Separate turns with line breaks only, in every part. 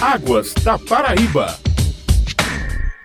Águas da Paraíba.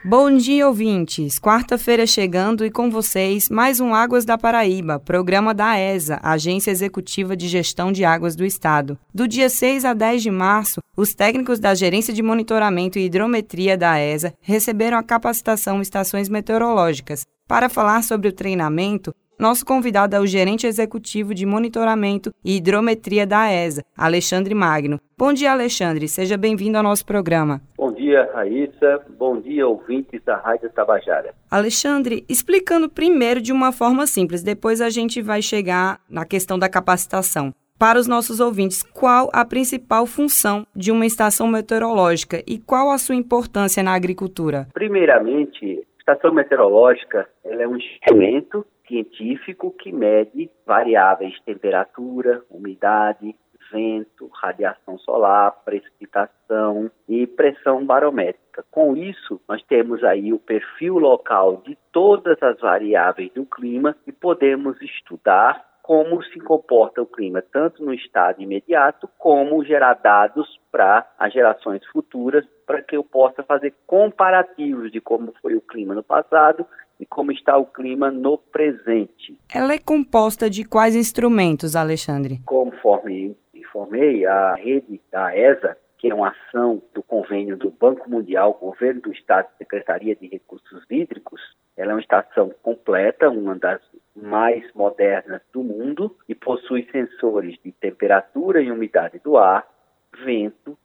Bom dia, ouvintes! Quarta-feira chegando e com vocês mais um Águas da Paraíba, programa da ESA, Agência Executiva de Gestão de Águas do Estado. Do dia 6 a 10 de março, os técnicos da Gerência de Monitoramento e Hidrometria da ESA receberam a capacitação Estações Meteorológicas. Para falar sobre o treinamento, nosso convidado é o gerente executivo de monitoramento e hidrometria da ESA, Alexandre Magno. Bom dia, Alexandre. Seja bem-vindo ao nosso programa.
Bom dia, Raíssa. Bom dia, ouvintes da Rádio Tabajara.
Alexandre, explicando primeiro de uma forma simples, depois a gente vai chegar na questão da capacitação. Para os nossos ouvintes, qual a principal função de uma estação meteorológica e qual a sua importância na agricultura?
Primeiramente, a estação meteorológica é um instrumento científico que mede variáveis temperatura, umidade, vento, radiação solar, precipitação e pressão barométrica. Com isso, nós temos aí o perfil local de todas as variáveis do clima e podemos estudar como se comporta o clima, tanto no estado imediato, como gerar dados para as gerações futuras, para que eu possa fazer comparativos de como foi o clima no passado e como está o clima no presente.
Ela é composta de quais instrumentos, Alexandre?
Conforme informei, a rede da ESA, que é uma ação do convênio do Banco Mundial, Governo do Estado e Secretaria de Recursos Hídricos, ela é uma estação completa, uma das mais modernas do mundo e possui sensores de temperatura e umidade do ar, vento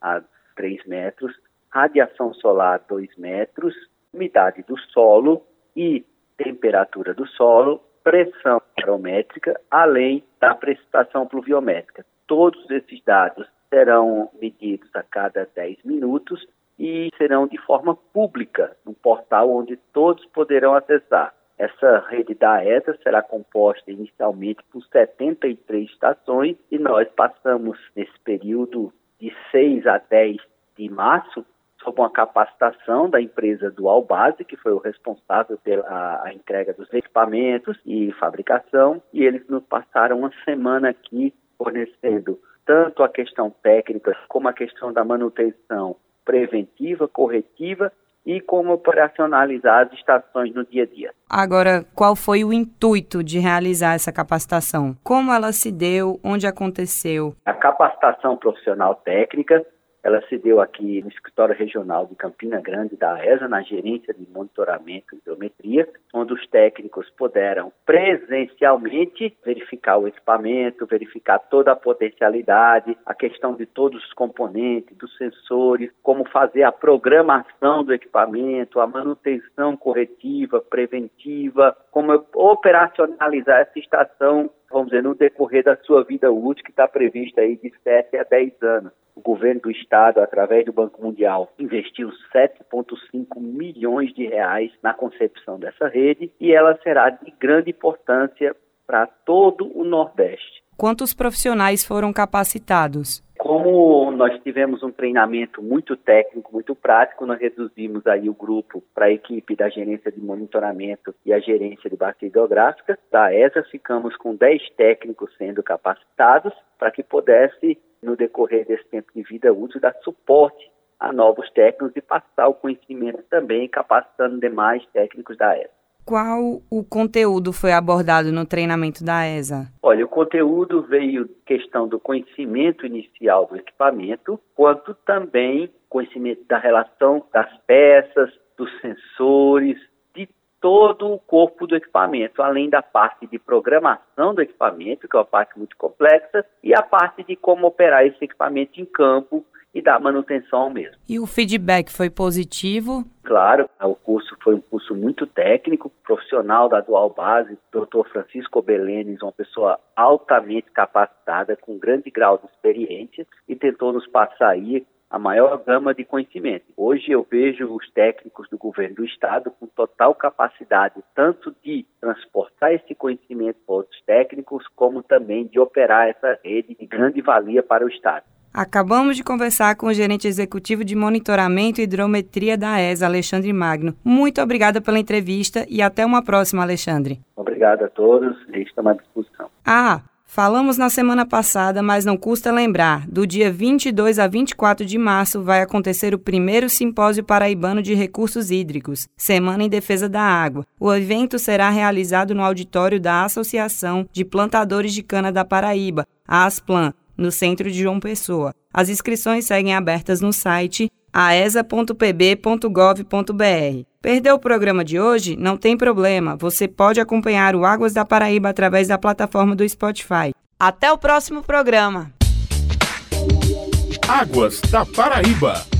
a 3 metros, radiação solar a 2 metros, umidade do solo e temperatura do solo, pressão barométrica, além da precipitação pluviométrica. Todos esses dados serão medidos a cada 10 minutos e serão de forma pública, no portal onde todos poderão acessar. Essa rede da ESA será composta inicialmente por 73 estações e nós passamos nesse período de 6 a 10 de março sob uma capacitação da empresa Dual Base, que foi o responsável pela a entrega dos equipamentos e fabricação, e eles nos passaram uma semana aqui fornecendo tanto a questão técnica como a questão da manutenção preventiva, corretiva e como operacionalizar as estações no dia a dia.
Agora, qual foi o intuito de realizar essa capacitação? Como ela se deu? Onde aconteceu?
A capacitação profissional técnica ela se deu aqui no escritório regional de Campina Grande da ESA, na gerência de monitoramento e biometria, onde os técnicos puderam presencialmente verificar o equipamento, verificar toda a potencialidade, a questão de todos os componentes, dos sensores, como fazer a programação do equipamento, a manutenção corretiva, preventiva, como operacionalizar essa estação vamos dizer, no decorrer da sua vida útil, que está prevista aí de 7 a 10 anos. O governo do estado, através do Banco Mundial, investiu 7,5 milhões de reais na concepção dessa rede e ela será de grande importância para todo o Nordeste.
Quantos profissionais foram capacitados?
Como nós tivemos um treinamento muito técnico, muito prático, nós reduzimos aí o grupo para a equipe da gerência de monitoramento e a gerência de bacia hidrográfica. Da ESA ficamos com 10 técnicos sendo capacitados para que pudesse, no decorrer desse tempo de vida útil, dar suporte a novos técnicos e passar o conhecimento também, capacitando demais técnicos da ESA
qual o conteúdo foi abordado no treinamento da ESA?
Olha, o conteúdo veio questão do conhecimento inicial do equipamento, quanto também conhecimento da relação das peças, dos sensores, de todo o corpo do equipamento, além da parte de programação do equipamento, que é uma parte muito complexa, e a parte de como operar esse equipamento em campo e dar manutenção mesmo.
E o feedback foi positivo?
Claro, o curso foi um curso muito técnico, profissional da Dual Base, Dr. Francisco Belenes, uma pessoa altamente capacitada, com grande grau de experiência, e tentou nos passar aí a maior gama de conhecimento. Hoje eu vejo os técnicos do governo do estado com total capacidade tanto de transportar esse conhecimento para outros técnicos, como também de operar essa rede de grande valia para o estado.
Acabamos de conversar com o gerente executivo de monitoramento e hidrometria da ESA, Alexandre Magno. Muito obrigada pela entrevista e até uma próxima, Alexandre.
Obrigado a todos e estamos à disposição.
Ah, Falamos na semana passada, mas não custa lembrar. Do dia 22 a 24 de março vai acontecer o primeiro Simpósio Paraibano de Recursos Hídricos, Semana em Defesa da Água. O evento será realizado no auditório da Associação de Plantadores de Cana da Paraíba, a Asplan, no centro de João Pessoa. As inscrições seguem abertas no site aesa.pb.gov.br. Perdeu o programa de hoje? Não tem problema, você pode acompanhar o Águas da Paraíba através da plataforma do Spotify. Até o próximo programa!
Águas da Paraíba.